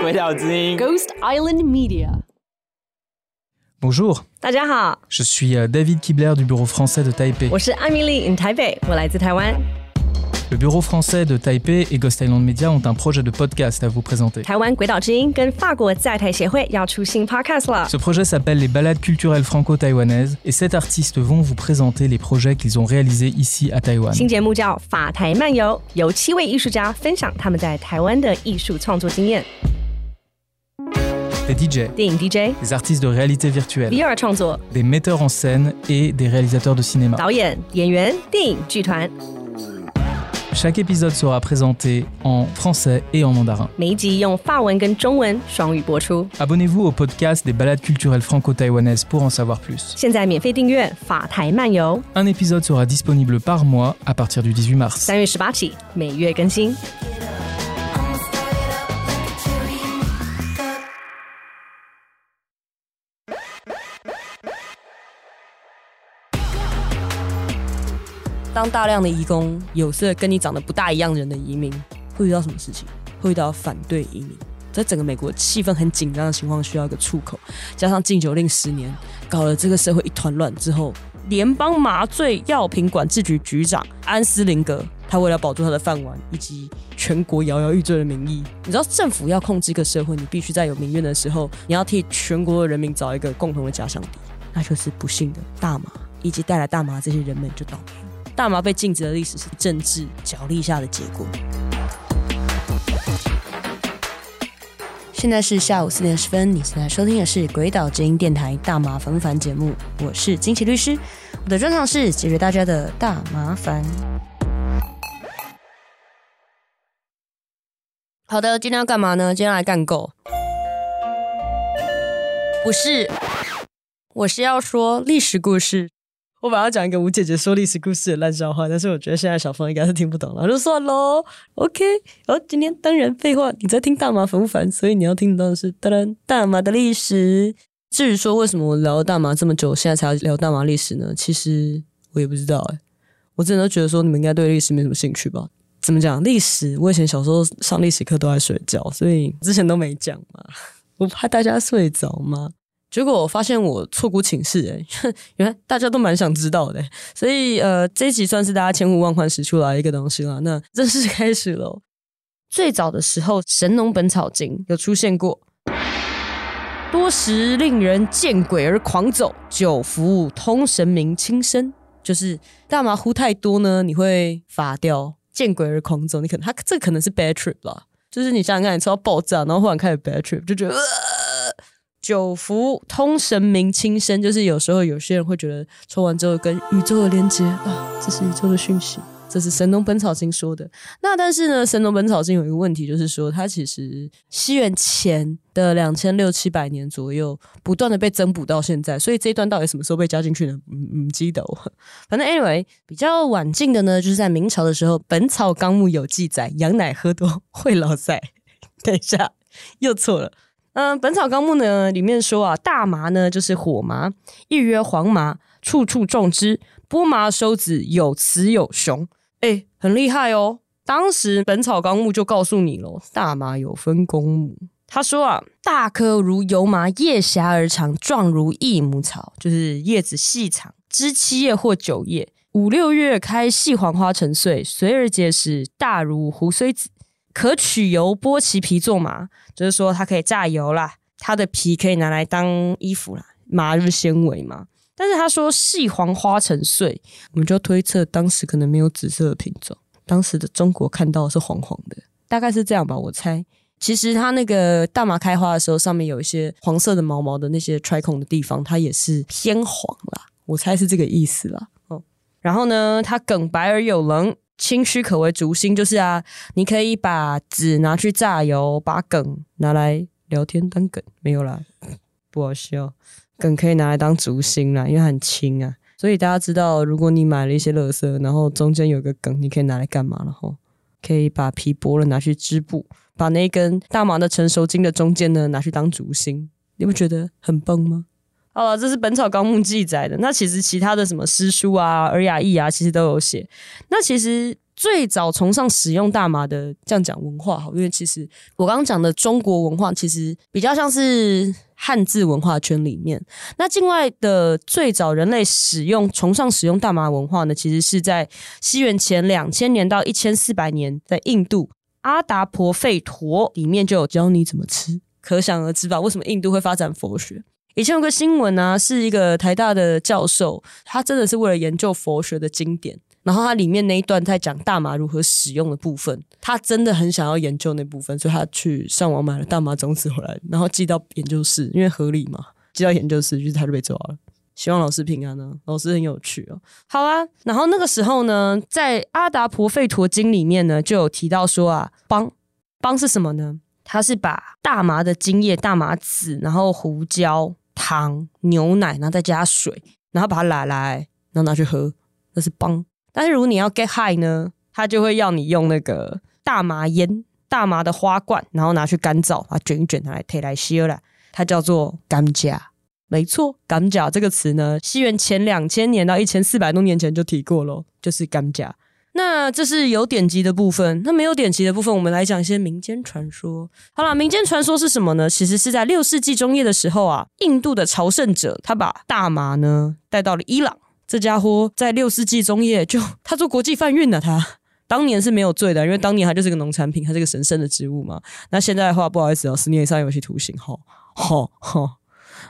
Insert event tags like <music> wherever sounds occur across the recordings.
鬼岛之音 Ghost Island Media. Bonjour, 大家好，je suis euh, David Kibler du bureau français de Taipei. 我是艾米丽 in 台北，我来自台湾。Le bureau français de Taipei et Ghost Island Media ont un projet de podcast à vous présenter. 台湾鬼岛之音跟法国在台协会要出新 podcast 了。Ce projet s'appelle les balades culturelles franco-taïwanaises et sept artistes vont vous présenter les projets qu'ils ont réalisés ici à Taïwan. 新节目叫《法台漫游》，由七位艺术家分享他们在台湾的艺术创作经验。Des DJ, 电影 DJ、des artistes de réalité virtuelle, VR 创作、des metteurs en scène et des réalisateurs de cinéma. 导演、演员、电影剧团，Chaque épisode sera présenté en français et en mandarin. 每一集用法文跟中文双语播出。Abonnez-vous au podcast des balades culturelles franco-taïwanaises pour en savoir plus. 现在免费订阅《法台漫游》，Un épisode sera disponible par mois à partir du 18 mars. 当大量的移工有色跟你长得不大一样人的移民，会遇到什么事情？会遇到反对移民。在整个美国气氛很紧张的情况，需要一个出口，加上禁酒令十年，搞了这个社会一团乱之后，联邦麻醉药品管制局局长安斯林格，他为了保住他的饭碗以及全国摇摇欲坠的民意，你知道政府要控制一个社会，你必须在有民怨的时候，你要替全国的人民找一个共同的假想敌，那就是不幸的大麻以及带来大麻这些人们就倒霉了。大麻被禁止的历史是政治角力下的结果。现在是下午四点十分，你现在收听的是鬼岛之音电台大麻烦不烦节目，我是金奇律师，我的专长是解决大家的大麻烦。好的，今天要干嘛呢？今天来干够？不是，我是要说历史故事。我本来要讲一个吴姐姐说历史故事的烂笑话，但是我觉得现在小峰应该是听不懂了，就算喽。OK，然后今天当然废话，你在听大麻烦不烦？所以你要听到的是当然大麻的历史。至于说为什么我聊大麻这么久，现在才要聊大麻历史呢？其实我也不知道哎、我真的都觉得说你们应该对历史没什么兴趣吧？怎么讲历史？我以前小时候上历史课都在睡觉，所以之前都没讲嘛。我怕大家睡着嘛。结果我发现我错估寝室、欸，<laughs> 原来大家都蛮想知道的、所以呃，这一集算是大家千呼万唤始出来一个东西了。那正式开始喽。最早的时候，《神农本草经》有出现过，多时令人见鬼而狂走，久服通神明轻身。就是大麻呼太多呢，你会发掉，见鬼而狂走。你可能他这可能是 bad trip 啦，就是你想想看，你抽到爆炸，然后忽然开始 bad trip，就觉得。九福通神明轻身，就是有时候有些人会觉得抽完之后跟宇宙的连接啊，这是宇宙的讯息，这是《神农本草经》说的。那但是呢，《神农本草经》有一个问题，就是说它其实西元前的两千六七百年左右，不断的被增补到现在，所以这一段到底什么时候被加进去呢？嗯嗯，记得哦。反正 anyway，比较晚近的呢，就是在明朝的时候，《本草纲目》有记载，羊奶喝多会老塞。等一下，又错了。嗯，《本草纲目》呢里面说啊，大麻呢就是火麻，亦曰黄麻，处处种之。波麻收子有雌有雄，哎，很厉害哦。当时《本草纲目》就告诉你喽，大麻有分公母。他说啊，大颗如油麻，叶狭而长，状如益母草，就是叶子细长，枝七叶或九叶，五六月开细黄花成穗，随而结实，大如胡荽子。可取油剥其皮做麻，就是说它可以榨油啦，它的皮可以拿来当衣服啦，麻就是纤维嘛。但是他说细黄花成穗，我们就推测当时可能没有紫色的品种，当时的中国看到的是黄黄的，大概是这样吧，我猜。其实它那个大麻开花的时候，上面有一些黄色的毛毛的那些 trichome 的地方，它也是偏黄啦，我猜是这个意思啦。哦，然后呢，它梗白而有棱。清虚可为竹心，就是啊，你可以把籽拿去榨油，把梗拿来聊天当梗，没有啦，不好笑。梗可以拿来当竹心啦，因为很轻啊。所以大家知道，如果你买了一些垃圾，然后中间有个梗，你可以拿来干嘛？了？吼可以把皮剥了拿去织布，把那根大麻的成熟茎的中间呢拿去当竹心。你不觉得很棒吗？好了，这是《本草纲目》记载的。那其实其他的什么诗书啊、尔雅义啊，其实都有写。那其实最早崇尚使用大麻的，这样讲文化好，因为其实我刚刚讲的中国文化，其实比较像是汉字文化圈里面。那境外的最早人类使用崇尚使用大麻文化呢，其实是在西元前两千年到一千四百年，在印度阿达婆吠陀里面就有教你怎么吃。可想而知吧，为什么印度会发展佛学？以前有个新闻啊，是一个台大的教授，他真的是为了研究佛学的经典，然后他里面那一段在讲大麻如何使用的部分，他真的很想要研究那部分，所以他去上网买了大麻种子回来，然后寄到研究室，因为合理嘛，寄到研究室，就是他就被抓了。希望老师平安呢，老师很有趣哦。好啊，然后那个时候呢，在阿达婆吠陀经里面呢，就有提到说啊，帮帮是什么呢？它是把大麻的精液、大麻籽，然后胡椒。糖、牛奶，然后再加水，然后把它拿来，然后拿去喝，那是帮。但是如果你要 get high 呢，他就会要你用那个大麻烟、大麻的花冠，然后拿去干燥，把它卷一卷，拿来贴来吸了。它叫做甘蔗，没错，甘蔗这个词呢，西元前两千年到一千四百多年前就提过了，就是甘蔗。那这是有典籍的部分，那没有典籍的部分，我们来讲一些民间传说。好了，民间传说是什么呢？其实是在六世纪中叶的时候啊，印度的朝圣者他把大麻呢带到了伊朗。这家伙在六世纪中叶就他做国际贩运了，他当年是没有罪的，因为当年他就是个农产品，他是个神圣的植物嘛。那现在的话，不好意思哦，十年以上有期徒刑。好，好，好，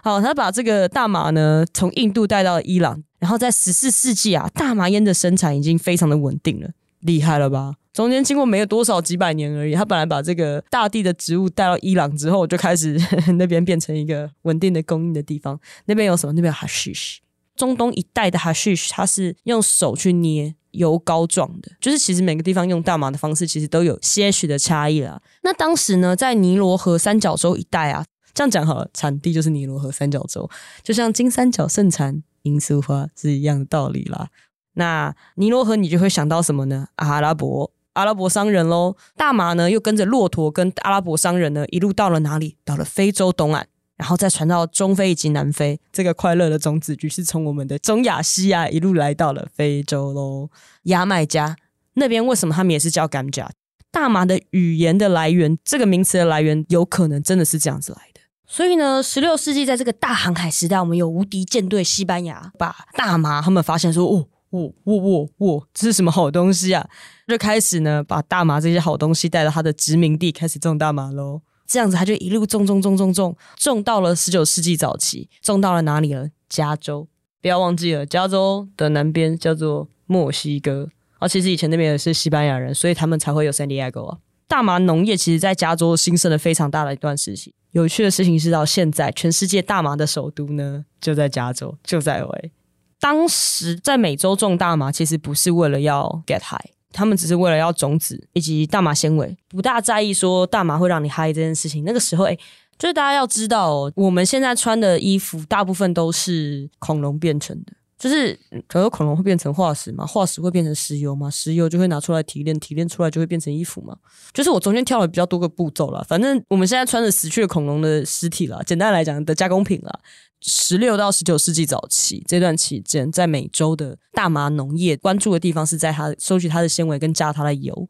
好，他把这个大麻呢从印度带到了伊朗。然后在十四世纪啊，大麻烟的生产已经非常的稳定了，厉害了吧？中间经过没有多少几百年而已。他本来把这个大地的植物带到伊朗之后，就开始 <laughs> 那边变成一个稳定的供应的地方。那边有什么？那边有 hashish，中东一带的 hashish，它是用手去捏油膏状的。就是其实每个地方用大麻的方式其实都有些许的差异啦。那当时呢，在尼罗河三角洲一带啊，这样讲好了，产地就是尼罗河三角洲，就像金三角盛产。罂粟花是一样的道理啦。那尼罗河你就会想到什么呢？阿拉伯，阿拉伯商人喽。大麻呢又跟着骆驼跟阿拉伯商人呢一路到了哪里？到了非洲东岸，然后再传到中非以及南非。这个快乐的种子局是从我们的中亚西亚一路来到了非洲喽。牙买加那边为什么他们也是叫甘蔗？大麻的语言的来源，这个名词的来源有可能真的是这样子来的。所以呢，十六世纪在这个大航海时代，我们有无敌舰队西班牙把大麻，他们发现说，哦，哦，哦，哦，哦，这是什么好东西啊？就开始呢，把大麻这些好东西带到他的殖民地，开始种大麻喽。这样子，他就一路种种种种种，种到了十九世纪早期，种到了哪里了？加州，不要忘记了，加州的南边叫做墨西哥，而其实以前那边也是西班牙人，所以他们才会有 San Diego 啊。大麻农业其实，在加州兴盛了非常大的一段时期。有趣的事情是，到现在，全世界大麻的首都呢，就在加州，就在 LA。当时在美洲种大麻，其实不是为了要 get high，他们只是为了要种子以及大麻纤维，不大在意说大麻会让你嗨这件事情。那个时候，哎，就是大家要知道，我们现在穿的衣服大部分都是恐龙变成的。就是，可有恐龙会变成化石嘛？化石会变成石油嘛？石油就会拿出来提炼，提炼出来就会变成衣服嘛？就是我中间跳了比较多个步骤了。反正我们现在穿着死去的恐龙的尸体了。简单来讲的加工品了。十六到十九世纪早期这段期间，在美洲的大麻农业关注的地方是在它收取它的纤维跟加它的油。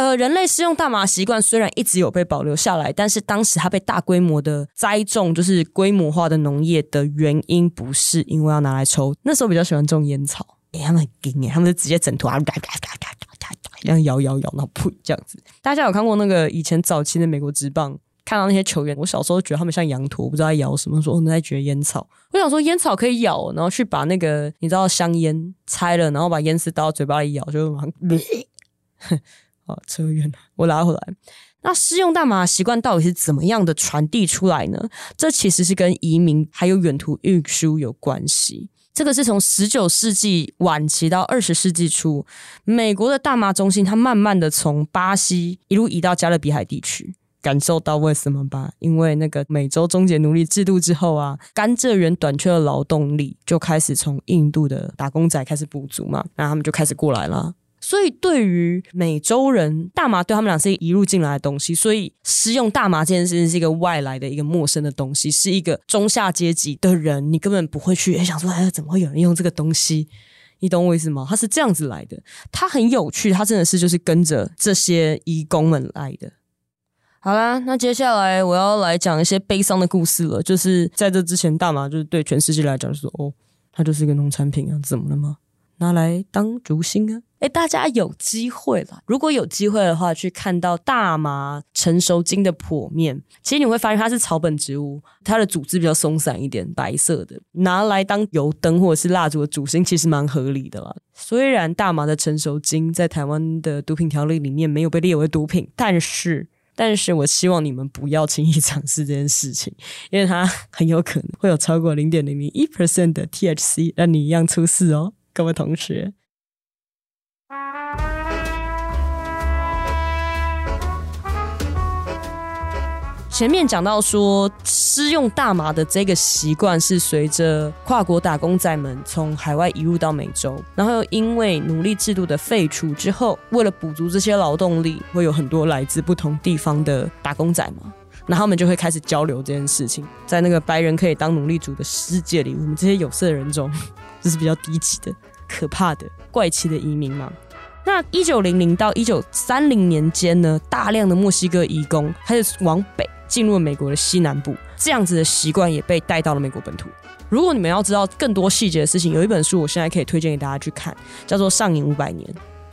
呃，人类使用大麻习惯虽然一直有被保留下来，但是当时它被大规模的栽种，就是规模化的农业的原因，不是因为要拿来抽。那时候比较喜欢种烟草，他们很劲他们就直接整坨啊，这样摇摇摇，然后噗这样子。大家有看过那个以前早期的美国职棒，看到那些球员，我小时候觉得他们像羊驼，不知道在摇什么，说我们在嚼烟草。我想说烟草可以咬，然后去把那个你知道香烟拆了，然后把烟丝倒到嘴巴里咬，就马上。扯远了，我拉回来。那试用大麻习惯到底是怎么样的传递出来呢？这其实是跟移民还有远途运输有关系。这个是从十九世纪晚期到二十世纪初，美国的大麻中心，它慢慢的从巴西一路移到加勒比海地区。感受到为什么吧？因为那个美洲终结奴隶制度之后啊，甘蔗园短缺的劳动力就开始从印度的打工仔开始补足嘛，那他们就开始过来了。所以对于美洲人，大麻对他们俩是一入进来的东西，所以使用大麻这件事情是一个外来的一个陌生的东西，是一个中下阶级的人，你根本不会去想说，哎，怎么会有人用这个东西？你懂我意思吗？他是这样子来的，他很有趣，他真的是就是跟着这些义工们来的。好啦，那接下来我要来讲一些悲伤的故事了。就是在这之前，大麻就是对全世界来讲，就说哦，它就是一个农产品啊，怎么了吗？拿来当烛芯啊？哎，大家有机会了，如果有机会的话，去看到大麻成熟茎的剖面，其实你会发现它是草本植物，它的组织比较松散一点，白色的，拿来当油灯或者是蜡烛的主芯，其实蛮合理的啦。虽然大麻的成熟茎在台湾的毒品条例里面没有被列为毒品，但是，但是我希望你们不要轻易尝试这件事情，因为它很有可能会有超过零点零零一 percent 的 THC，让你一样出事哦，各位同学。前面讲到说，施用大麻的这个习惯是随着跨国打工仔们从海外移入到美洲，然后又因为奴隶制度的废除之后，为了补足这些劳动力，会有很多来自不同地方的打工仔嘛，那他们就会开始交流这件事情。在那个白人可以当奴隶主的世界里，我们这些有色人种，<laughs> 这是比较低级的、可怕的、怪奇的移民吗。那一九零零到一九三零年间呢，大量的墨西哥移工开始往北。进入美国的西南部，这样子的习惯也被带到了美国本土。如果你们要知道更多细节的事情，有一本书我现在可以推荐给大家去看，叫做《上瘾五百年》。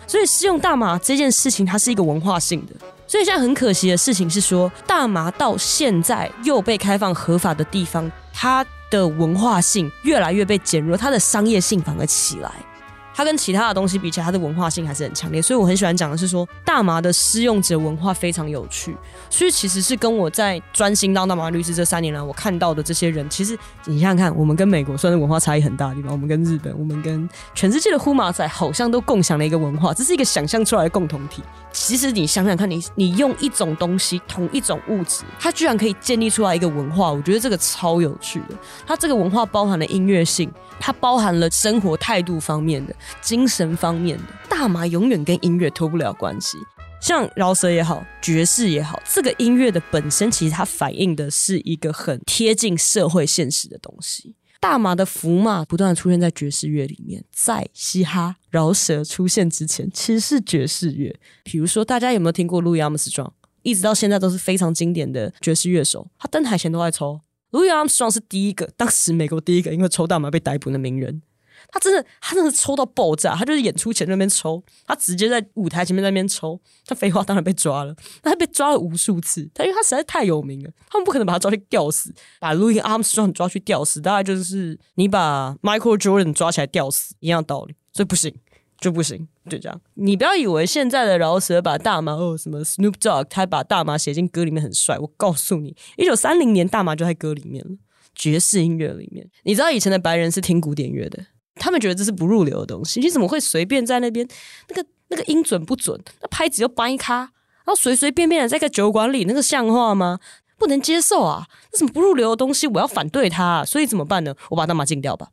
所以，试用大麻这件事情，它是一个文化性的。所以，现在很可惜的事情是说，大麻到现在又被开放合法的地方，它的文化性越来越被减弱，它的商业性反而起来。它跟其他的东西比起来，它的文化性还是很强烈，所以我很喜欢讲的是说，大麻的施用者文化非常有趣。所以其实是跟我在专心当大麻律师这三年来，我看到的这些人，其实你想想看，我们跟美国算是文化差异很大的地方，我们跟日本，我们跟全世界的呼马仔好像都共享了一个文化，这是一个想象出来的共同体。其实你想想看，你你用一种东西，同一种物质，它居然可以建立出来一个文化，我觉得这个超有趣的。它这个文化包含了音乐性，它包含了生活态度方面的。精神方面的大麻永远跟音乐脱不了关系，像饶舌也好，爵士也好，这个音乐的本身其实它反映的是一个很贴近社会现实的东西。大麻的符码不断出现在爵士乐里面，在嘻哈、饶舌出现之前，其实是爵士乐。比如说，大家有没有听过路易阿姆斯壮？一直到现在都是非常经典的爵士乐手，他登台前都在抽。路易阿姆斯壮是第一个，当时美国第一个因为抽大麻被逮捕的名人。他真的，他真的抽到爆炸。他就是演出前那边抽，他直接在舞台前面那边抽。他废话当然被抓了，他被抓了无数次。他因为他实在太有名了，他们不可能把他抓去吊死。把 Louis Armstrong 抓去吊死，大概就是你把 Michael Jordan 抓起来吊死一样道理。所以不行，就不行，就这样。你不要以为现在的饶舌把大麻哦什么 Snoop Dogg 他把大麻写进歌里面很帅。我告诉你，一九三零年大麻就在歌里面了，爵士音乐里面。你知道以前的白人是听古典乐的。他们觉得这是不入流的东西，你怎么会随便在那边那个那个音准不准，那拍子又掰咖，然后随随便便的在个酒馆里，那个像话吗？不能接受啊！那什么不入流的东西，我要反对它，所以怎么办呢？我把大麻禁掉吧。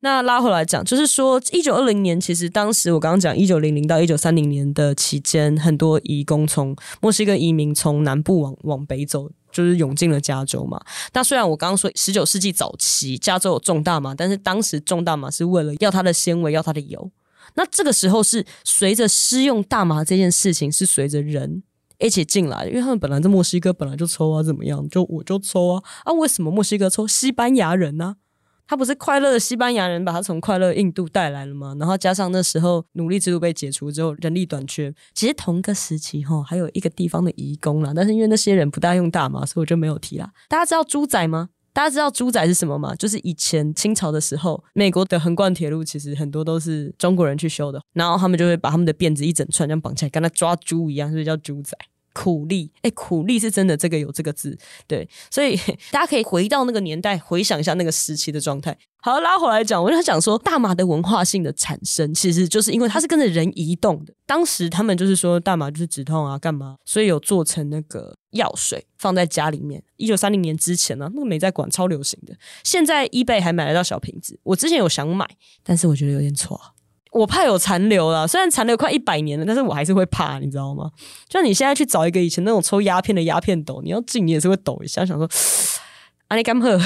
那拉回来讲，就是说，一九二零年，其实当时我刚刚讲一九零零到一九三零年的期间，很多移工从墨西哥移民从南部往往北走。就是涌进了加州嘛。那虽然我刚刚说十九世纪早期加州有种大麻，但是当时种大麻是为了要它的纤维，要它的油。那这个时候是随着施用大麻这件事情是随着人一起进来的，因为他们本来在墨西哥本来就抽啊，怎么样？就我就抽啊啊！为什么墨西哥抽？西班牙人呢？他不是快乐的西班牙人把他从快乐印度带来了吗？然后加上那时候奴隶制度被解除之后，人力短缺。其实同个时期哈，还有一个地方的移工啦，但是因为那些人不大用大麻，所以我就没有提啦。大家知道猪仔吗？大家知道猪仔是什么吗？就是以前清朝的时候，美国的横贯铁路其实很多都是中国人去修的，然后他们就会把他们的辫子一整串这样绑起来，跟他抓猪一样，所以叫猪仔。苦力，哎，苦力是真的，这个有这个字，对，所以 <laughs> 大家可以回到那个年代，回想一下那个时期的状态。好，拉回来讲，我就讲说，大麻的文化性的产生，其实就是因为它是跟着人移动的。当时他们就是说，大麻就是止痛啊，干嘛？所以有做成那个药水放在家里面。一九三零年之前呢，那个美在馆超流行的。现在 eBay 还买得到小瓶子，我之前有想买，但是我觉得有点错。我怕有残留啦，虽然残留快一百年了，但是我还是会怕，你知道吗？就像你现在去找一个以前那种抽鸦片的鸦片斗，你要进你也是会抖一下，想说阿里甘赫。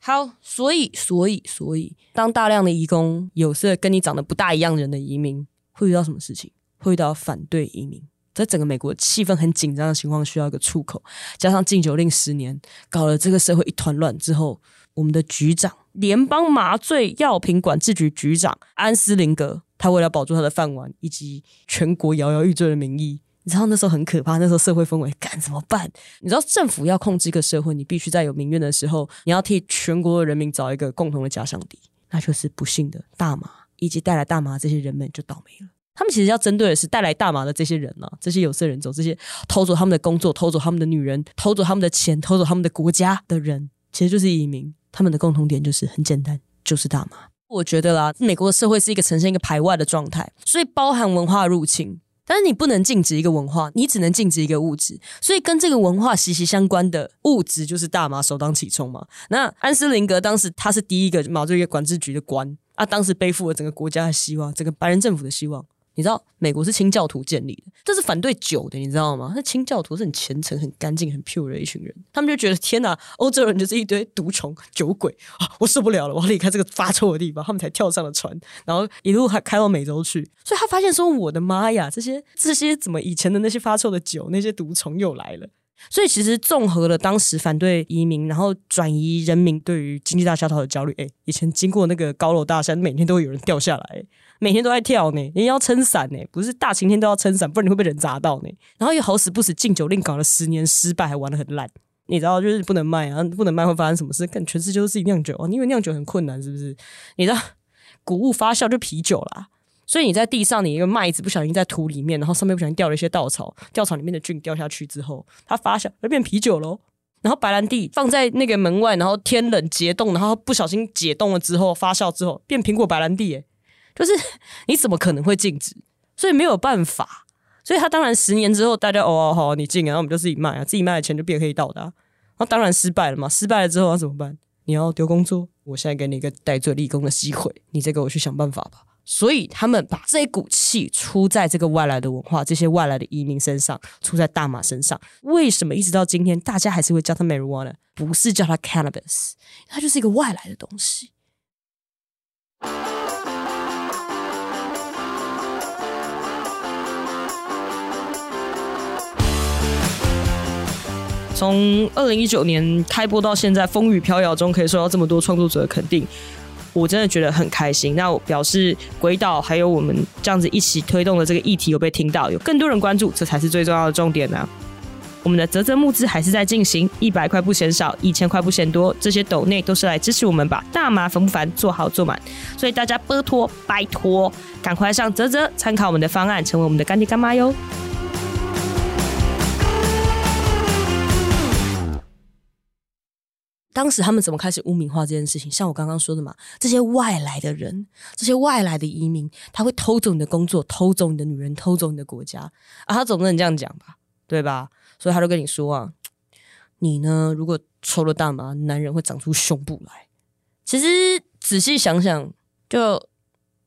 好，所以所以所以，当大量的移工有色跟你长得不大一样人的移民，会遇到什么事情？会遇到反对移民，在整个美国气氛很紧张的情况，需要一个出口。加上禁酒令十年，搞了这个社会一团乱之后，我们的局长，联邦麻醉药品管制局局长安斯林格，他为了保住他的饭碗以及全国摇摇欲坠的民意。你知道那时候很可怕，那时候社会氛围该怎么办？你知道政府要控制一个社会，你必须在有民怨的时候，你要替全国的人民找一个共同的假想敌，那就是不幸的大麻以及带来大麻这些人们就倒霉了。他们其实要针对的是带来大麻的这些人啊，这些有色人种，这些偷走他们的工作、偷走他们的女人、偷走他们的钱、偷走他们的国家的人，其实就是移民。他们的共同点就是很简单，就是大麻。我觉得啦，美国的社会是一个呈现一个排外的状态，所以包含文化入侵。但是你不能禁止一个文化，你只能禁止一个物质。所以跟这个文化息息相关的物质就是大麻，首当其冲嘛。那安斯林格当时他是第一个麻醉管制局的官啊，当时背负了整个国家的希望，整个白人政府的希望。你知道美国是清教徒建立的，这是反对酒的，你知道吗？那清教徒是很虔诚、很干净、很 pure 的一群人，他们就觉得天哪，欧洲人就是一堆毒虫、酒鬼啊！我受不了了，我要离开这个发臭的地方。他们才跳上了船，然后一路还开到美洲去。所以他发现说：“我的妈呀，这些这些怎么以前的那些发臭的酒、那些毒虫又来了？”所以其实综合了当时反对移民，然后转移人民对于经济大萧条的焦虑。哎，以前经过那个高楼大厦，每天都会有人掉下来。每天都在跳呢，你要撑伞呢，不是大晴天都要撑伞，不然你会被人砸到呢。然后又好死不死禁酒令搞了十年失败，还玩的很烂。你知道就是不能卖啊，不能卖会发生什么事？看全世界都是自己酿酒啊，因为酿酒很困难，是不是？你知道谷物发酵就啤酒啦，所以你在地上，你一个麦子不小心在土里面，然后上面不小心掉了一些稻草，稻草里面的菌掉下去之后，它发酵就变啤酒喽。然后白兰地放在那个门外，然后天冷结冻，然后不小心解冻了之后发酵之后变苹果白兰地，诶就是 <laughs> 你怎么可能会禁止？所以没有办法，所以他当然十年之后，大家哦好，你禁，然后我们就自己卖啊，自己卖的钱就变黑道的，那当然失败了嘛。失败了之后要怎么办？你要丢工作？我现在给你一个戴罪立功的机会，你再给我去想办法吧。所以他们把这股气出在这个外来的文化、这些外来的移民身上，出在大马身上。为什么一直到今天，大家还是会叫它 marijuana，不是叫它 cannabis？它就是一个外来的东西。从二零一九年开播到现在，风雨飘摇中可以受到这么多创作者的肯定，我真的觉得很开心。那我表示鬼岛还有我们这样子一起推动的这个议题有被听到，有更多人关注，这才是最重要的重点呢。我们的泽泽募资还是在进行，一百块不嫌少，一千块不嫌多，这些斗内都是来支持我们把大麻烦不烦做好做满，所以大家拜托拜托，赶快上泽泽参考我们的方案，成为我们的干爹干妈哟。当时他们怎么开始污名化这件事情？像我刚刚说的嘛，这些外来的人，这些外来的移民，他会偷走你的工作，偷走你的女人，偷走你的国家啊！他总不能这样讲吧，对吧？所以他就跟你说啊，你呢，如果抽了大麻，男人会长出胸部来。其实仔细想想，就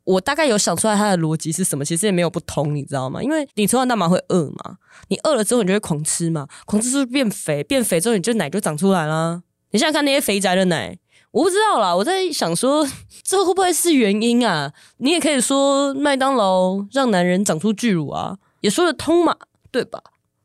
我大概有想出来他的逻辑是什么，其实也没有不通，你知道吗？因为你抽完大麻会饿嘛，你饿了之后你就会狂吃嘛，狂吃是不是变肥？变肥之后你就奶就长出来啦。你现在看那些肥宅的奶，我不知道啦。我在想说，<laughs> 这会不会是原因啊？你也可以说麦当劳让男人长出巨乳啊，也说得通嘛，对吧？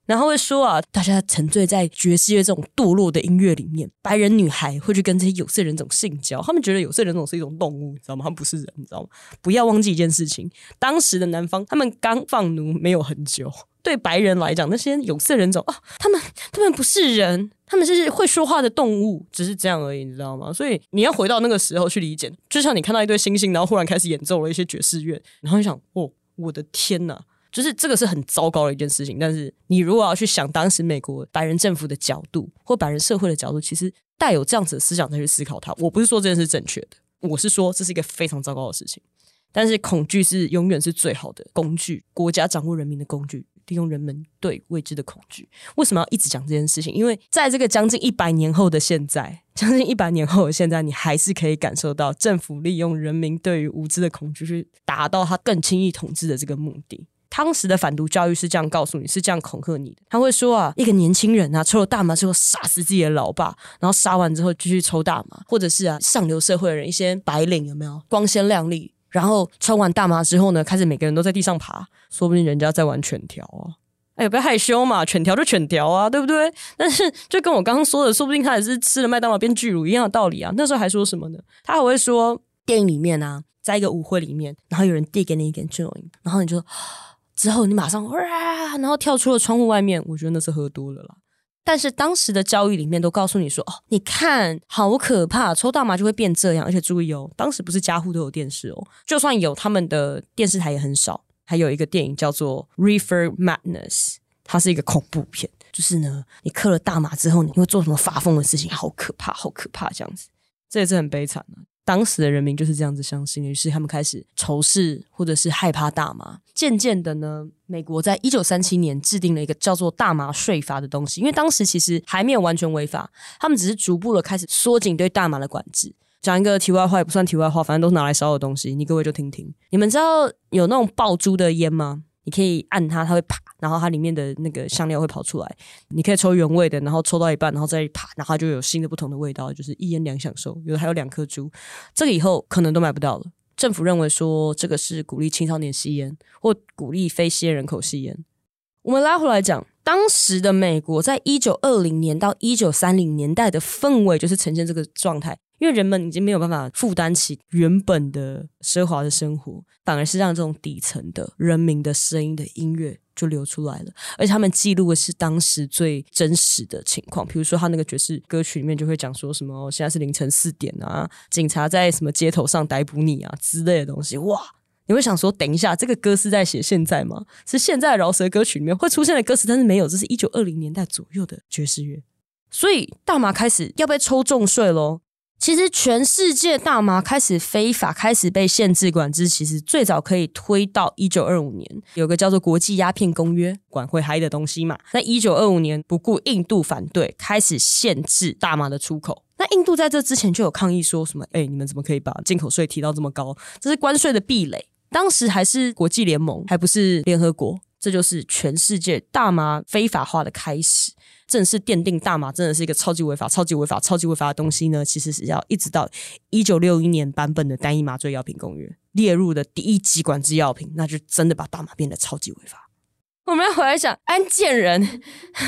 然后会说啊，大家沉醉在爵士乐这种堕落的音乐里面，白人女孩会去跟这些有色人种性交，他们觉得有色人种是一种动物，你知道吗？他们不是人，你知道吗？不要忘记一件事情，当时的南方他们刚放奴没有很久。对白人来讲，那些有色人种啊，他们他们不是人，他们是会说话的动物，只是这样而已，你知道吗？所以你要回到那个时候去理解，就像你看到一堆星星，然后忽然开始演奏了一些爵士乐，然后你想，哦，我的天哪，就是这个是很糟糕的一件事情。但是你如果要去想当时美国白人政府的角度或白人社会的角度，其实带有这样子的思想再去思考它，我不是说这件事正确的，我是说这是一个非常糟糕的事情。但是恐惧是永远是最好的工具，国家掌握人民的工具。利用人们对未知的恐惧。为什么要一直讲这件事情？因为在这个将近一百年后的现在，<laughs> 将近一百年后的现在，你还是可以感受到政府利用人民对于无知的恐惧，去达到他更轻易统治的这个目的。当时的反毒教育是这样告诉你，是这样恐吓你的。他会说啊，一个年轻人啊，抽了大麻之后杀死自己的老爸，然后杀完之后继续抽大麻，或者是啊，上流社会的人，一些白领有没有光鲜亮丽？然后抽完大麻之后呢，开始每个人都在地上爬，说不定人家在玩犬条啊。哎，不要害羞嘛，犬条就犬条啊，对不对？但是就跟我刚刚说的，说不定他也是吃了麦当劳变巨乳一样的道理啊。那时候还说什么呢？他还会说，电影里面啊，在一个舞会里面，然后有人递给你一根卷筒然后你就。之后你马上哇，然后跳出了窗户外面。我觉得那是喝多了啦。但是当时的教育里面都告诉你说：“哦，你看，好可怕，抽大麻就会变这样。”而且注意哦，当时不是家户都有电视哦，就算有，他们的电视台也很少。还有一个电影叫做《Refer Madness》，它是一个恐怖片，就是呢，你嗑了大麻之后，你会做什么发疯的事情？好可怕，好可怕，这样子，这也是很悲惨的。当时的人民就是这样子相信，于是他们开始仇视或者是害怕大麻。渐渐的呢，美国在一九三七年制定了一个叫做大麻税法的东西，因为当时其实还没有完全违法，他们只是逐步的开始缩紧对大麻的管制。讲一个题外话，也不算题外话，反正都是拿来烧的东西，你各位就听听。你们知道有那种爆珠的烟吗？你可以按它，它会啪，然后它里面的那个香料会跑出来。你可以抽原味的，然后抽到一半，然后再啪，然后就有新的不同的味道，就是一烟两享受。有的还有两颗珠，这个以后可能都买不到了。政府认为说这个是鼓励青少年吸烟，或鼓励非吸烟人口吸烟。我们拉回来讲，当时的美国在一九二零年到一九三零年代的氛围，就是呈现这个状态。因为人们已经没有办法负担起原本的奢华的生活，反而是让这种底层的人民的声音的音乐就流出来了，而且他们记录的是当时最真实的情况。比如说，他那个爵士歌曲里面就会讲说什么“现在是凌晨四点啊，警察在什么街头上逮捕你啊”之类的东西。哇，你会想说，等一下，这个歌是在写现在吗？是现在饶舌歌曲里面会出现的歌词，但是没有，这是一九二零年代左右的爵士乐。所以大麻开始要被抽重税喽。其实，全世界大麻开始非法、开始被限制管制，其实最早可以推到一九二五年，有个叫做《国际鸦片公约》，管会嗨的东西嘛。在一九二五年，不顾印度反对，开始限制大麻的出口。那印度在这之前就有抗议，说什么：“哎，你们怎么可以把进口税提到这么高？这是关税的壁垒。”当时还是国际联盟，还不是联合国。这就是全世界大麻非法化的开始。正式奠定大麻真的是一个超级违法、超级违法、超级违法的东西呢？其实是要一直到一九六一年版本的单一麻醉药品公约列入的第一级管制药品，那就真的把大麻变得超级违法。我们要回来讲安建人，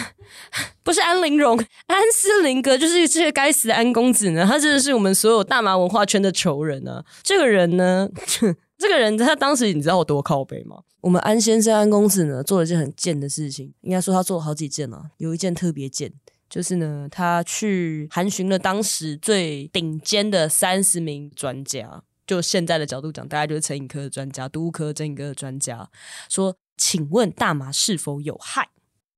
<laughs> 不是安陵容，安斯林格就是这个该死的安公子呢？他真的是我们所有大麻文化圈的仇人呢？这个人呢？<laughs> 这个人他当时你知道我多靠背吗？我们安先生安公子呢做了一件很贱的事情，应该说他做了好几件啊。有一件特别贱，就是呢他去函询了当时最顶尖的三十名专家，就现在的角度讲，大概就是成瘾科的专家、毒物科、成瘾科的专家，说请问大麻是否有害？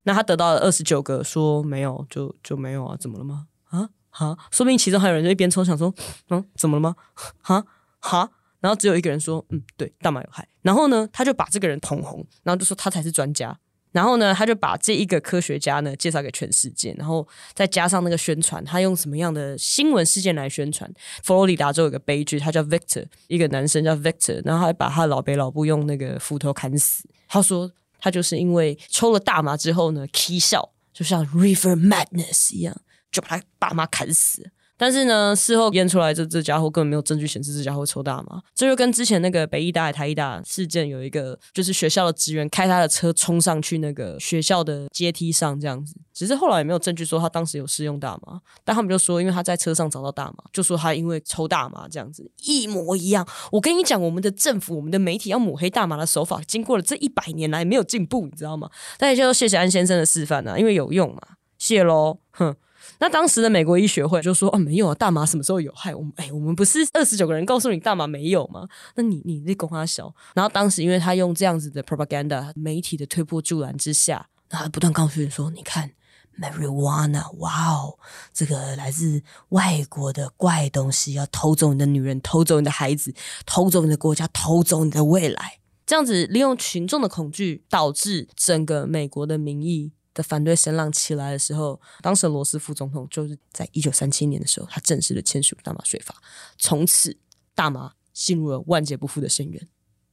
那他得到了二十九个说没有，就就没有啊？怎么了吗？啊哈，说不定其中还有人就一边抽想说，嗯，怎么了吗？哈哈。然后只有一个人说：“嗯，对，大麻有害。”然后呢，他就把这个人捧红，然后就说他才是专家。然后呢，他就把这一个科学家呢介绍给全世界，然后再加上那个宣传，他用什么样的新闻事件来宣传？佛罗里达州有个悲剧，他叫 Victor，一个男生叫 Victor，然后还把他老北老布用那个斧头砍死。他说他就是因为抽了大麻之后呢，啼笑，就像 River Madness 一样，就把他爸妈砍死。但是呢，事后验出来，这这家伙根本没有证据显示这家伙抽大麻。这就跟之前那个北医大、台医大事件有一个，就是学校的职员开他的车冲上去那个学校的阶梯上这样子。只是后来也没有证据说他当时有试用大麻，但他们就说，因为他在车上找到大麻，就说他因为抽大麻这样子一模一样。我跟你讲，我们的政府、我们的媒体要抹黑大麻的手法，经过了这一百年来没有进步，你知道吗？大家就谢谢安先生的示范啊，因为有用嘛，谢喽，哼。那当时的美国医学会就说：“哦，没有啊，大麻什么时候有害？我们哎，我们不是二十九个人告诉你大麻没有吗？那你你那公他小。然后当时因为他用这样子的 propaganda 媒体的推波助澜之下，他不断告诉你说：你看 marijuana，哇哦，这个来自外国的怪东西，要偷走你的女人，偷走你的孩子，偷走你的国家，偷走你的未来。”这样子利用群众的恐惧，导致整个美国的民意的反对声浪起来的时候，当时罗斯福总统就是在一九三七年的时候，他正式的签署大麻税法，从此大麻进入了万劫不复的深渊。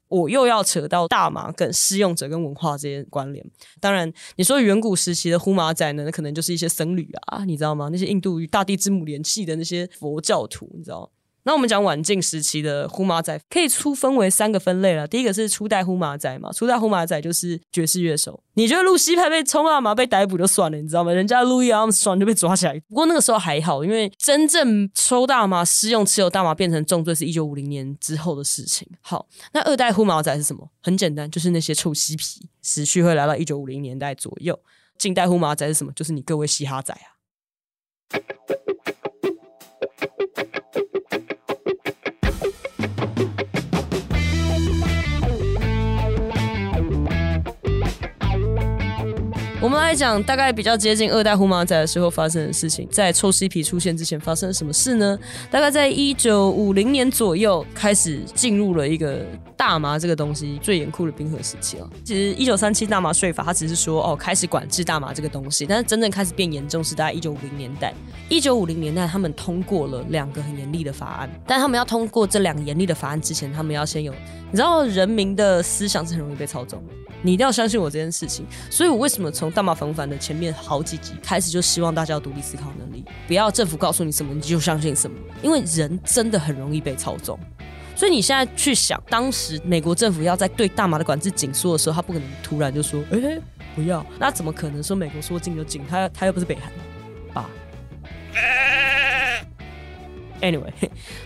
我又要扯到大麻跟使用者跟文化这些关联。当然，你说远古时期的呼麻仔呢，那可能就是一些僧侣啊，你知道吗？那些印度与大地之母联系的那些佛教徒，你知道。那我们讲晚近时期的呼马仔，可以粗分为三个分类了。第一个是初代呼马仔嘛，初代呼马仔就是爵士乐手。你觉得露西派被冲大麻被逮捕就算了，你知道吗？人家路易阿姆斯就被抓起来。不过那个时候还好，因为真正抽大麻、施用持有大麻变成重罪，是一九五零年之后的事情。好，那二代呼马仔是什么？很简单，就是那些臭嬉皮。时序会来到一九五零年代左右。近代呼马仔是什么？就是你各位嘻哈仔啊。我们来讲大概比较接近二代呼麻仔的时候发生的事情，在臭西皮出现之前发生了什么事呢？大概在一九五零年左右开始进入了一个大麻这个东西最严酷的冰河时期了。其实一九三七大麻税法它只是说哦开始管制大麻这个东西，但是真正开始变严重是大概一九五零年代。一九五零年代他们通过了两个很严厉的法案，但他们要通过这两个严厉的法案之前，他们要先有你知道人民的思想是很容易被操纵。你一定要相信我这件事情，所以我为什么从大麻反反的前面好几集开始就希望大家有独立思考能力，不要政府告诉你什么你就相信什么，因为人真的很容易被操纵。所以你现在去想，当时美国政府要在对大麻的管制紧缩的时候，他不可能突然就说，哎，不要，那怎么可能说美国说禁就禁？他他又不是北韩吧？Anyway，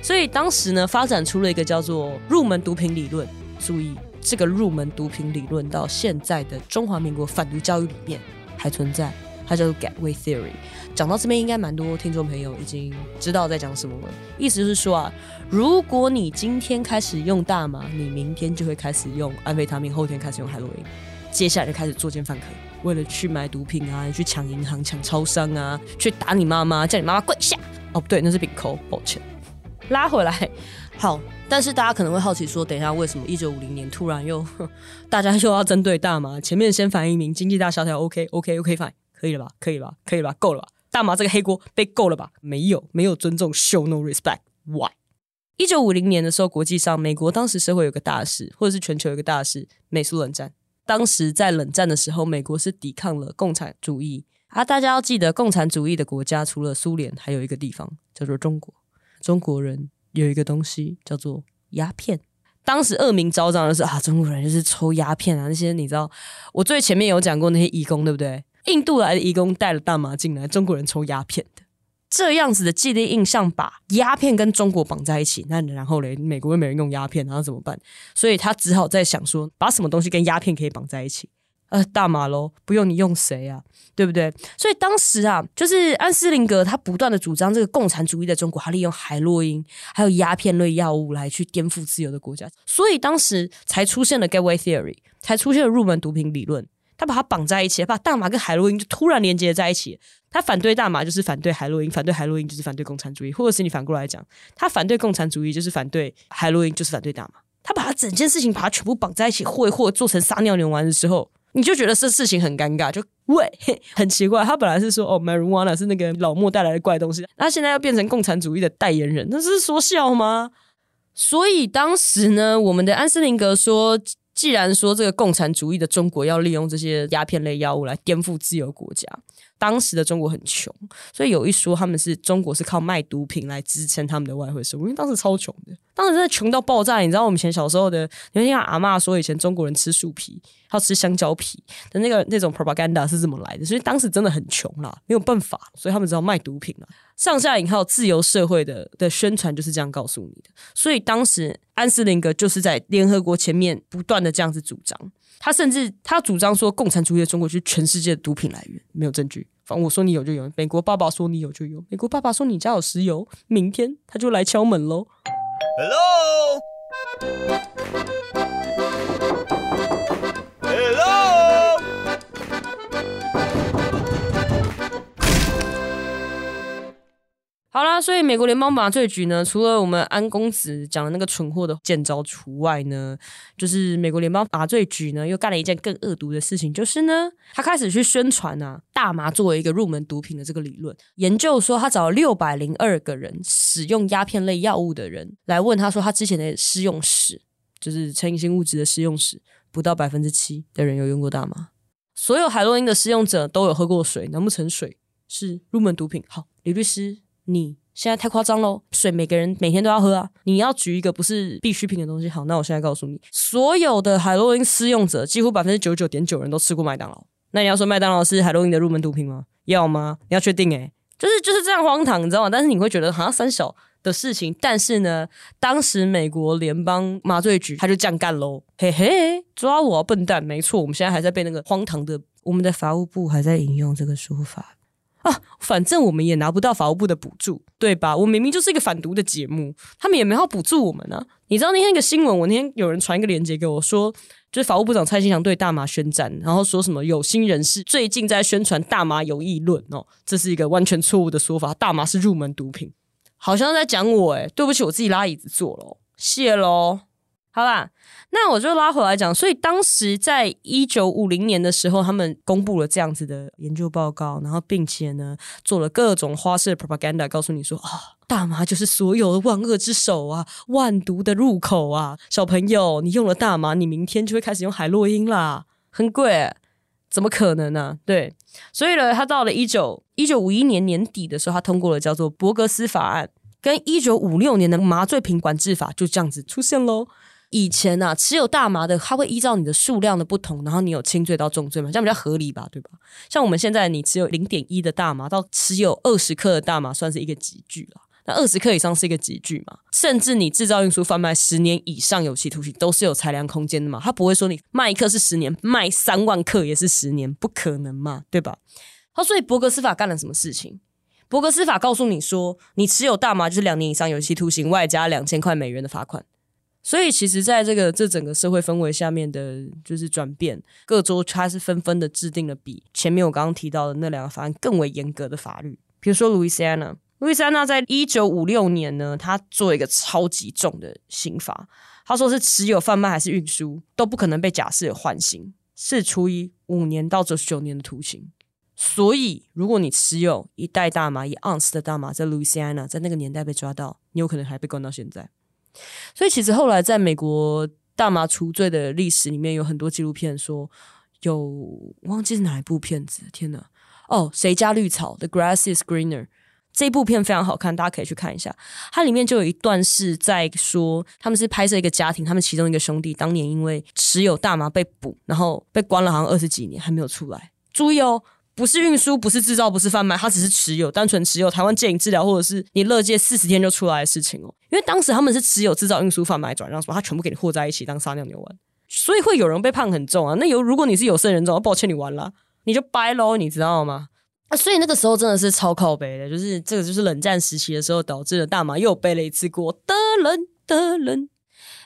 所以当时呢，发展出了一个叫做入门毒品理论，注意。这个入门毒品理论到现在的中华民国反毒教育里面还存在，它叫做 Gateway Theory。讲到这边，应该蛮多听众朋友已经知道在讲什么了。意思是说啊，如果你今天开始用大麻，你明天就会开始用安非他命，后天开始用海洛因，接下来就开始作奸犯科，为了去买毒品啊，去抢银行、抢超商啊，去打你妈妈，叫你妈妈跪下。哦，不对，那是饼扣，抱歉。拉回来，好。但是大家可能会好奇说，等一下为什么一九五零年突然又 <laughs> 大家又要针对大麻？前面先反映明经济大萧条，OK OK OK，fine，可以了吧？可以吧？可以吧？够了吧？大麻这个黑锅被够了吧？没有，没有尊重，show no respect，why？一九五零年的时候，国际上美国当时社会有个大事，或者是全球有个大事，美苏冷战。当时在冷战的时候，美国是抵抗了共产主义啊。大家要记得，共产主义的国家除了苏联，还有一个地方叫做中国，中国人。有一个东西叫做鸦片，当时恶名昭彰的是啊，中国人就是抽鸦片啊。那些你知道，我最前面有讲过那些义工，对不对？印度来的义工带了大麻进来，中国人抽鸦片的，这样子的既定印象把鸦片跟中国绑在一起。那然后嘞，美国又没人用鸦片，然后怎么办？所以他只好在想说，把什么东西跟鸦片可以绑在一起。呃，大马喽，不用你用谁啊？对不对？所以当时啊，就是安斯林格他不断的主张这个共产主义的中国，他利用海洛因还有鸦片类药物来去颠覆自由的国家，所以当时才出现了 Gateway Theory，才出现了入门毒品理论。他把它绑在一起，把大麻跟海洛因就突然连接在一起。他反对大麻就是反对海洛因，反对海洛因就是反对共产主义，或者是你反过来讲，他反对共产主义就是反对海洛因，就是反对大麻。他把他整件事情把它全部绑在一起，或或做成撒尿牛丸的时候。你就觉得这事情很尴尬，就喂，很奇怪。他本来是说哦，marijuana 是那个老莫带来的怪东西，那现在要变成共产主义的代言人，那是说笑吗？所以当时呢，我们的安斯林格说，既然说这个共产主义的中国要利用这些鸦片类药物来颠覆自由国家。当时的中国很穷，所以有一说他们是中国是靠卖毒品来支撑他们的外汇收入，因为当时超穷的，当时真的穷到爆炸。你知道我们以前小时候的，你听阿妈说以前中国人吃树皮，要吃香蕉皮的那个那种 propaganda 是怎么来的？所以当时真的很穷啦，没有办法，所以他们只好卖毒品了。上下引号自由社会的的宣传就是这样告诉你的。所以当时安斯林格就是在联合国前面不断的这样子主张。他甚至他主张说，共产主义的中国是全世界的毒品来源，没有证据。反正我说你有就有，美国爸爸说你有就有，美国爸爸说你家有石油，明天他就来敲门喽。Hello。好啦，所以美国联邦麻醉局呢，除了我们安公子讲的那个蠢货的见招除外呢，就是美国联邦麻醉局呢又干了一件更恶毒的事情，就是呢，他开始去宣传啊大麻作为一个入门毒品的这个理论。研究说，他找了六百零二个人使用鸦片类药物的人来问他说他之前的试用史，就是成瘾性物质的试用史，不到百分之七的人有用过大麻。所有海洛因的使用者都有喝过水，难不成水是入门毒品？好，李律师。你现在太夸张喽！水每个人每天都要喝啊！你要举一个不是必需品的东西。好，那我现在告诉你，所有的海洛因私用者，几乎百分之九十九点九人都吃过麦当劳。那你要说麦当劳是海洛因的入门毒品吗？要吗？你要确定诶就是就是这样荒唐，你知道吗？但是你会觉得好像三小的事情，但是呢，当时美国联邦麻醉局他就这样干喽，嘿嘿，抓我笨蛋！没错，我们现在还在被那个荒唐的，我们的法务部还在引用这个说法。啊，反正我们也拿不到法务部的补助，对吧？我明明就是一个反毒的节目，他们也没好补助我们呢。你知道那天一个新闻，我那天有人传一个链接给我，说就是法务部长蔡新祥对大麻宣战，然后说什么有心人士最近在宣传大麻有议论哦，这是一个完全错误的说法，大麻是入门毒品，好像在讲我哎，对不起，我自己拉椅子坐了，谢喽。好啦，那我就拉回来讲。所以当时在一九五零年的时候，他们公布了这样子的研究报告，然后并且呢做了各种花式 propaganda，告诉你说啊，大麻就是所有的万恶之首啊，万毒的入口啊。小朋友，你用了大麻，你明天就会开始用海洛因啦，很贵，怎么可能呢？对，所以呢，他到了一九一九五一年年底的时候，他通过了叫做伯格斯法案，跟一九五六年的麻醉品管制法就这样子出现喽。以前呐，持有大麻的，他会依照你的数量的不同，然后你有轻罪到重罪嘛，这样比较合理吧，对吧？像我们现在，你持有零点一的大麻到持有二十克的大麻，算是一个集聚了。那二十克以上是一个集聚嘛？甚至你制造、运输、贩卖十年以上有期徒刑，都是有裁量空间的嘛？他不会说你卖一克是十年，卖三万克也是十年，不可能嘛，对吧？好，所以伯格斯法干了什么事情？伯格斯法告诉你说，你持有大麻就是两年以上有期徒刑，外加两千块美元的罚款。所以，其实，在这个这整个社会氛围下面的，就是转变，各州它是纷纷的制定了比前面我刚刚提到的那两个法案更为严格的法律。比如说，路易斯安那，路易斯安那在一九五六年呢，他做一个超级重的刑罚，他说是持有、贩卖还是运输都不可能被假释缓刑，是处以五年到九十九年的徒刑。所以，如果你持有一袋大麻、一盎司的大麻，在路易斯安那，在那个年代被抓到，你有可能还被关到现在。所以，其实后来在美国大麻除罪的历史里面，有很多纪录片说，有忘记是哪一部片子，天哪！哦，谁家绿草？The grass is greener。这部片非常好看，大家可以去看一下。它里面就有一段是在说，他们是拍摄一个家庭，他们其中一个兄弟当年因为持有大麻被捕，然后被关了好像二十几年，还没有出来。注意哦。不是运输，不是制造，不是贩卖，他只是持有，单纯持有。台湾戒瘾治疗，或者是你乐戒四十天就出来的事情哦。因为当时他们是持有、制造、运输、贩卖、转让，什么他全部给你和在一起当撒尿牛丸，所以会有人被判很重啊。那有如果你是有色人种，抱歉你完了，<laughs> 你就掰喽，你知道吗？啊，所以那个时候真的是超靠背的，就是这个就是冷战时期的时候导致了大麻又背了一次锅的人的人。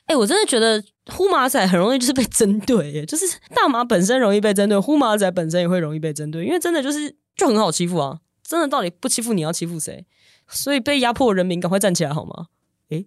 哎，我真的觉得呼麻仔很容易就是被针对，就是大麻本身容易被针对，呼麻仔本身也会容易被针对，因为真的就是就很好欺负啊！真的到底不欺负你要欺负谁？所以被压迫人民赶快站起来好吗？诶，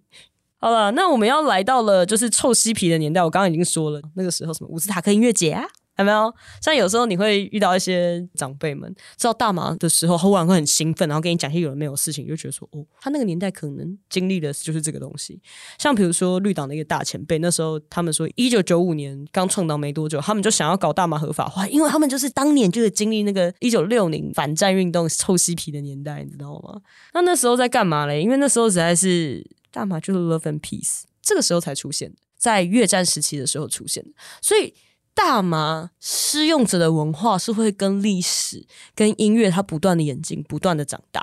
好了，那我们要来到了就是臭嬉皮的年代，我刚刚已经说了，那个时候什么伍兹塔克音乐节啊。有没有？像有时候你会遇到一些长辈们知道大麻的时候，忽然会很兴奋，然后跟你讲些有人没有事情，就觉得说哦，他那个年代可能经历的就是这个东西。像比如说绿党的一个大前辈，那时候他们说一九九五年刚创党没多久，他们就想要搞大麻合法化，因为他们就是当年就是经历那个一九六零反战运动臭嬉皮的年代，你知道吗？那那时候在干嘛嘞？因为那时候实在是大麻就是 love and peace，这个时候才出现的，在越战时期的时候出现的，所以。大麻使用者的文化是会跟历史、跟音乐，它不断的演进、不断的长大。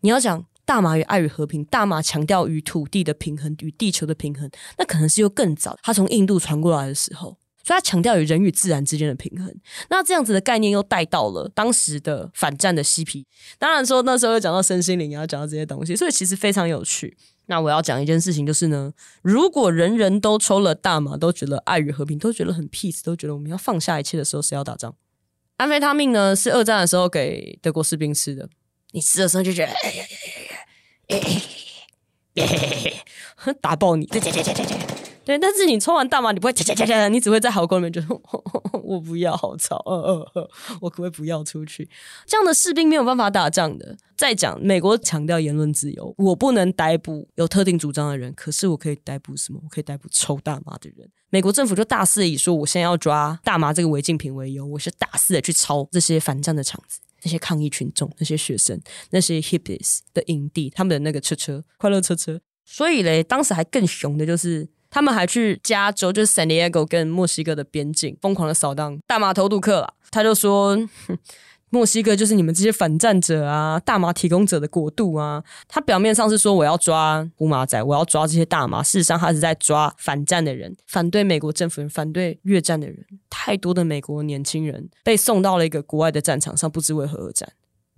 你要讲大麻与爱与和平，大麻强调与土地的平衡、与地球的平衡，那可能是又更早，它从印度传过来的时候。所以，它强调与人与自然之间的平衡。那这样子的概念又带到了当时的反战的嬉皮。当然说那时候又讲到身心灵，也要讲到这些东西，所以其实非常有趣。那我要讲一件事情，就是呢，如果人人都抽了大麻，都觉得爱与和平，都觉得很 peace，都觉得我们要放下一切的时候，谁要打仗？安非他命呢？是二战的时候给德国士兵吃的。你吃的时候就觉得，哎呀呀呀呀，打爆你！对，但是你抽完大麻，你不会嚓嚓嚓嚓，你只会在壕沟里面就说 <laughs> 我不要，好吵，呃呃呃，我可不可以不要出去？这样的士兵没有办法打仗的。再讲，美国强调言论自由，我不能逮捕有特定主张的人，可是我可以逮捕什么？我可以逮捕抽大麻的人。美国政府就大肆以说，我现在要抓大麻这个违禁品为由，我是大肆的去抄这些反战的场子，那些抗议群众，那些学生，那些 hippies 的营地，他们的那个车车，快乐车车。所以嘞，当时还更熊的就是。他们还去加州，就是 San Diego 跟墨西哥的边境，疯狂的扫荡大麻偷渡客了。他就说，<laughs> 墨西哥就是你们这些反战者啊，大麻提供者的国度啊。他表面上是说我要抓乌马仔，我要抓这些大麻，事实上他是在抓反战的人，反对美国政府人，反对越战的人。太多的美国年轻人被送到了一个国外的战场上，不知为何而战，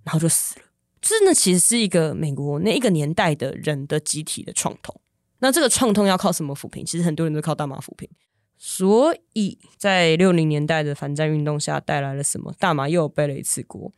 然后就死了。真的，其实是一个美国那一个年代的人的集体的创痛。那这个创痛要靠什么抚平？其实很多人都靠大麻抚平。所以在六零年代的反战运动下，带来了什么？大麻又背了一次锅。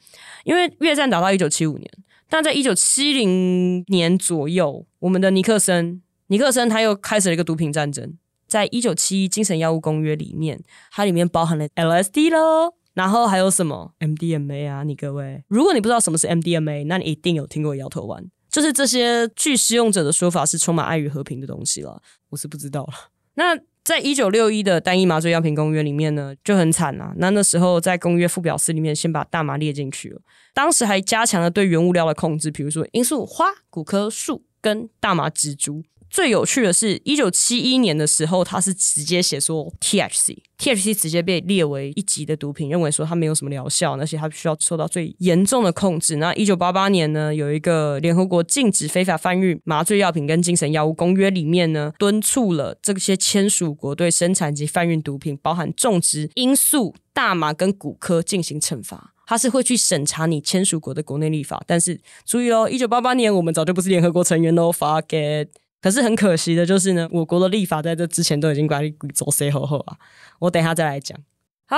因为越战打到一九七五年，但在一九七零年左右，我们的尼克森，尼克森他又开始了一个毒品战争。在一九七一精神药物公约里面，它里面包含了 LSD 喽，然后还有什么 MDMA 啊？你各位，如果你不知道什么是 MDMA，那你一定有听过摇头丸。就是这些据使用者的说法是充满爱与和平的东西了，我是不知道了。那在一九六一的单一麻醉药品公约里面呢，就很惨啊。那那时候在公约附表四里面先把大麻列进去了，当时还加强了对原物料的控制，比如说罂粟花、古棵树跟大麻植株。最有趣的是，一九七一年的时候，他是直接写说 THC，THC 直接被列为一级的毒品，认为说它没有什么疗效，而且它需要受到最严重的控制。那一九八八年呢，有一个联合国禁止非法贩运麻醉药品跟精神药物公约里面呢，敦促了这些签署国对生产及贩运毒品，包含种植罂粟、大麻跟古柯进行惩罚。他是会去审查你签署国的国内立法，但是注意哦，一九八八年我们早就不是联合国成员喽，fuck it。可是很可惜的就是呢，我国的立法在这之前都已经管理走 C 后后啊，我等一下再来讲。好，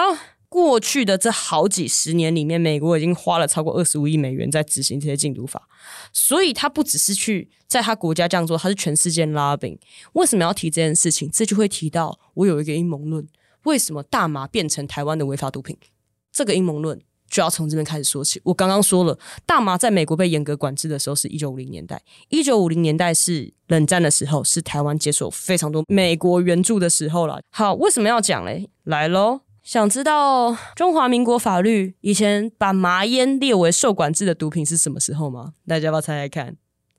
过去的这好几十年里面，美国已经花了超过二十五亿美元在执行这些禁毒法，所以他不只是去在他国家这样做，他是全世界拉饼。为什么要提这件事情？这就会提到我有一个阴谋论：为什么大麻变成台湾的违法毒品？这个阴谋论。就要从这边开始说起。我刚刚说了，大麻在美国被严格管制的时候是一九五零年代。一九五零年代是冷战的时候，是台湾接受非常多美国援助的时候了。好，为什么要讲嘞？来喽，想知道中华民国法律以前把麻烟列为受管制的毒品是什么时候吗？大家要不要猜猜看？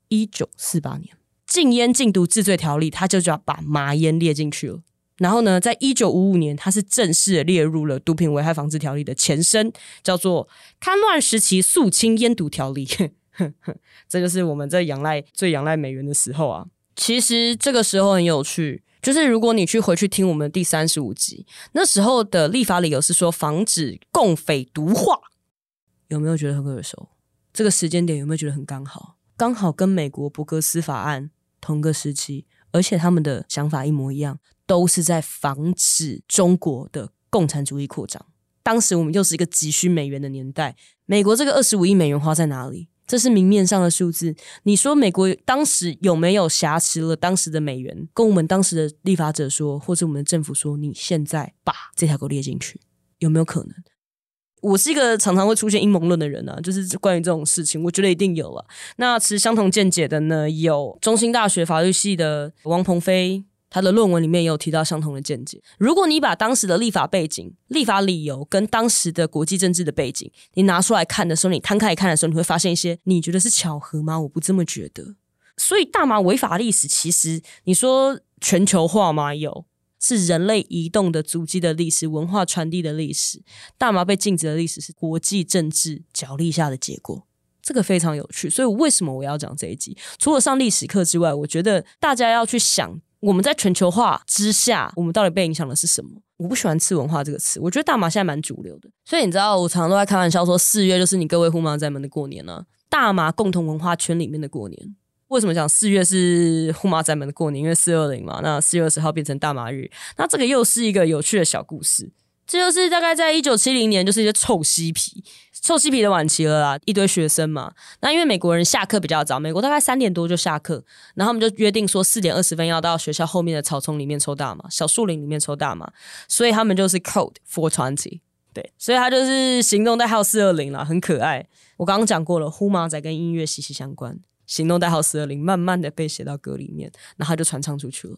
一九四八年，禁烟禁毒治罪条例，它就要把麻烟列进去了。然后呢，在一九五五年，它是正式列入了毒品危害防治条例的前身，叫做戡乱时期肃清烟毒条例。<laughs> 这就是我们在仰赖最仰赖美元的时候啊。其实这个时候很有趣，就是如果你去回去听我们第三十五集，那时候的立法理由是说防止共匪毒化，有没有觉得很耳熟？这个时间点有没有觉得很刚好？刚好跟美国伯格斯法案同个时期，而且他们的想法一模一样。都是在防止中国的共产主义扩张。当时我们又是一个急需美元的年代，美国这个二十五亿美元花在哪里？这是明面上的数字。你说美国当时有没有挟持了当时的美元？跟我们当时的立法者说，或者我们的政府说，你现在把这条狗列进去，有没有可能？我是一个常常会出现阴谋论的人啊，<laughs> 就是关于这种事情，我觉得一定有了。那持相同见解的呢，有中兴大学法律系的王鹏飞。他的论文里面也有提到相同的见解。如果你把当时的立法背景、立法理由跟当时的国际政治的背景，你拿出来看的时候，你摊开来看的时候，你会发现一些你觉得是巧合吗？我不这么觉得。所以大麻违法历史，其实你说全球化吗？有，是人类移动的足迹的历史、文化传递的历史。大麻被禁止的历史是国际政治角力下的结果。这个非常有趣。所以为什么我要讲这一集？除了上历史课之外，我觉得大家要去想。我们在全球化之下，我们到底被影响的是什么？我不喜欢“次文化”这个词，我觉得大麻现在蛮主流的。所以你知道，我常常都在开玩笑说，四月就是你各位护妈仔们的过年呢，大麻共同文化圈里面的过年。为什么讲四月是护妈仔们的过年？因为四二零嘛，那四月二十号变成大麻日，那这个又是一个有趣的小故事。这就是大概在一九七零年，就是一些臭嬉皮、臭嬉皮的晚期了啦，一堆学生嘛。那因为美国人下课比较早，美国大概三点多就下课，然后他们就约定说四点二十分要到学校后面的草丛里面抽大麻，小树林里面抽大麻，所以他们就是 Code for Twenty，对，所以他就是行动代号四二零啦，很可爱。我刚刚讲过了，呼马仔跟音乐息息相关，行动代号四二零慢慢的被写到歌里面，然后他就传唱出去了。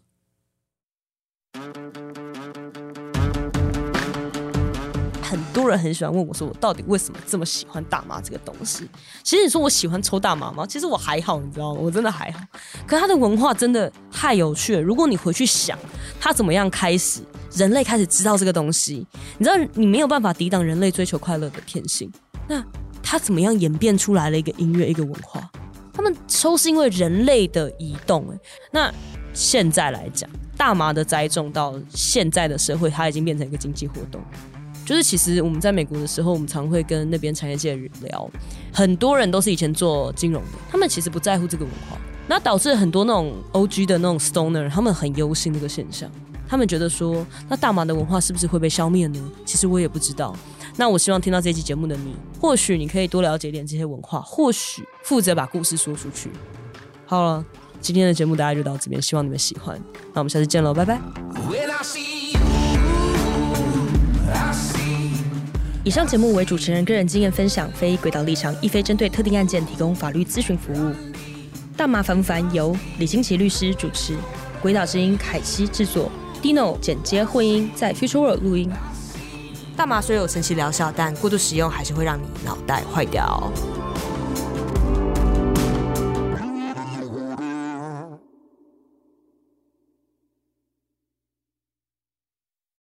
很多人很喜欢问我说：“我到底为什么这么喜欢大麻这个东西？”其实你说我喜欢抽大麻吗？其实我还好，你知道吗？我真的还好。可它的文化真的太有趣了。如果你回去想，它怎么样开始，人类开始知道这个东西，你知道你没有办法抵挡人类追求快乐的天性。那它怎么样演变出来了一个音乐，一个文化？他们抽是因为人类的移动。哎，那现在来讲，大麻的栽种到现在的社会，它已经变成一个经济活动。就是其实我们在美国的时候，我们常会跟那边产业界的人聊，很多人都是以前做金融的，他们其实不在乎这个文化，那导致很多那种 O G 的那种 Stoner，他们很忧心这个现象，他们觉得说，那大麻的文化是不是会被消灭呢？其实我也不知道。那我希望听到这期节目的你，或许你可以多了解点这些文化，或许负责把故事说出去。好了，今天的节目大家就到这边，希望你们喜欢。那我们下次见喽，拜拜。以上节目为主持人个人经验分享，非轨道立场，亦非针对特定案件提供法律咨询服务。大麻烦不烦？由李金奇律师主持，轨道之音凯西制作，Dino 剪接混音，在 Future World 录音。大麻虽有神奇疗效，但过度使用还是会让你脑袋坏掉。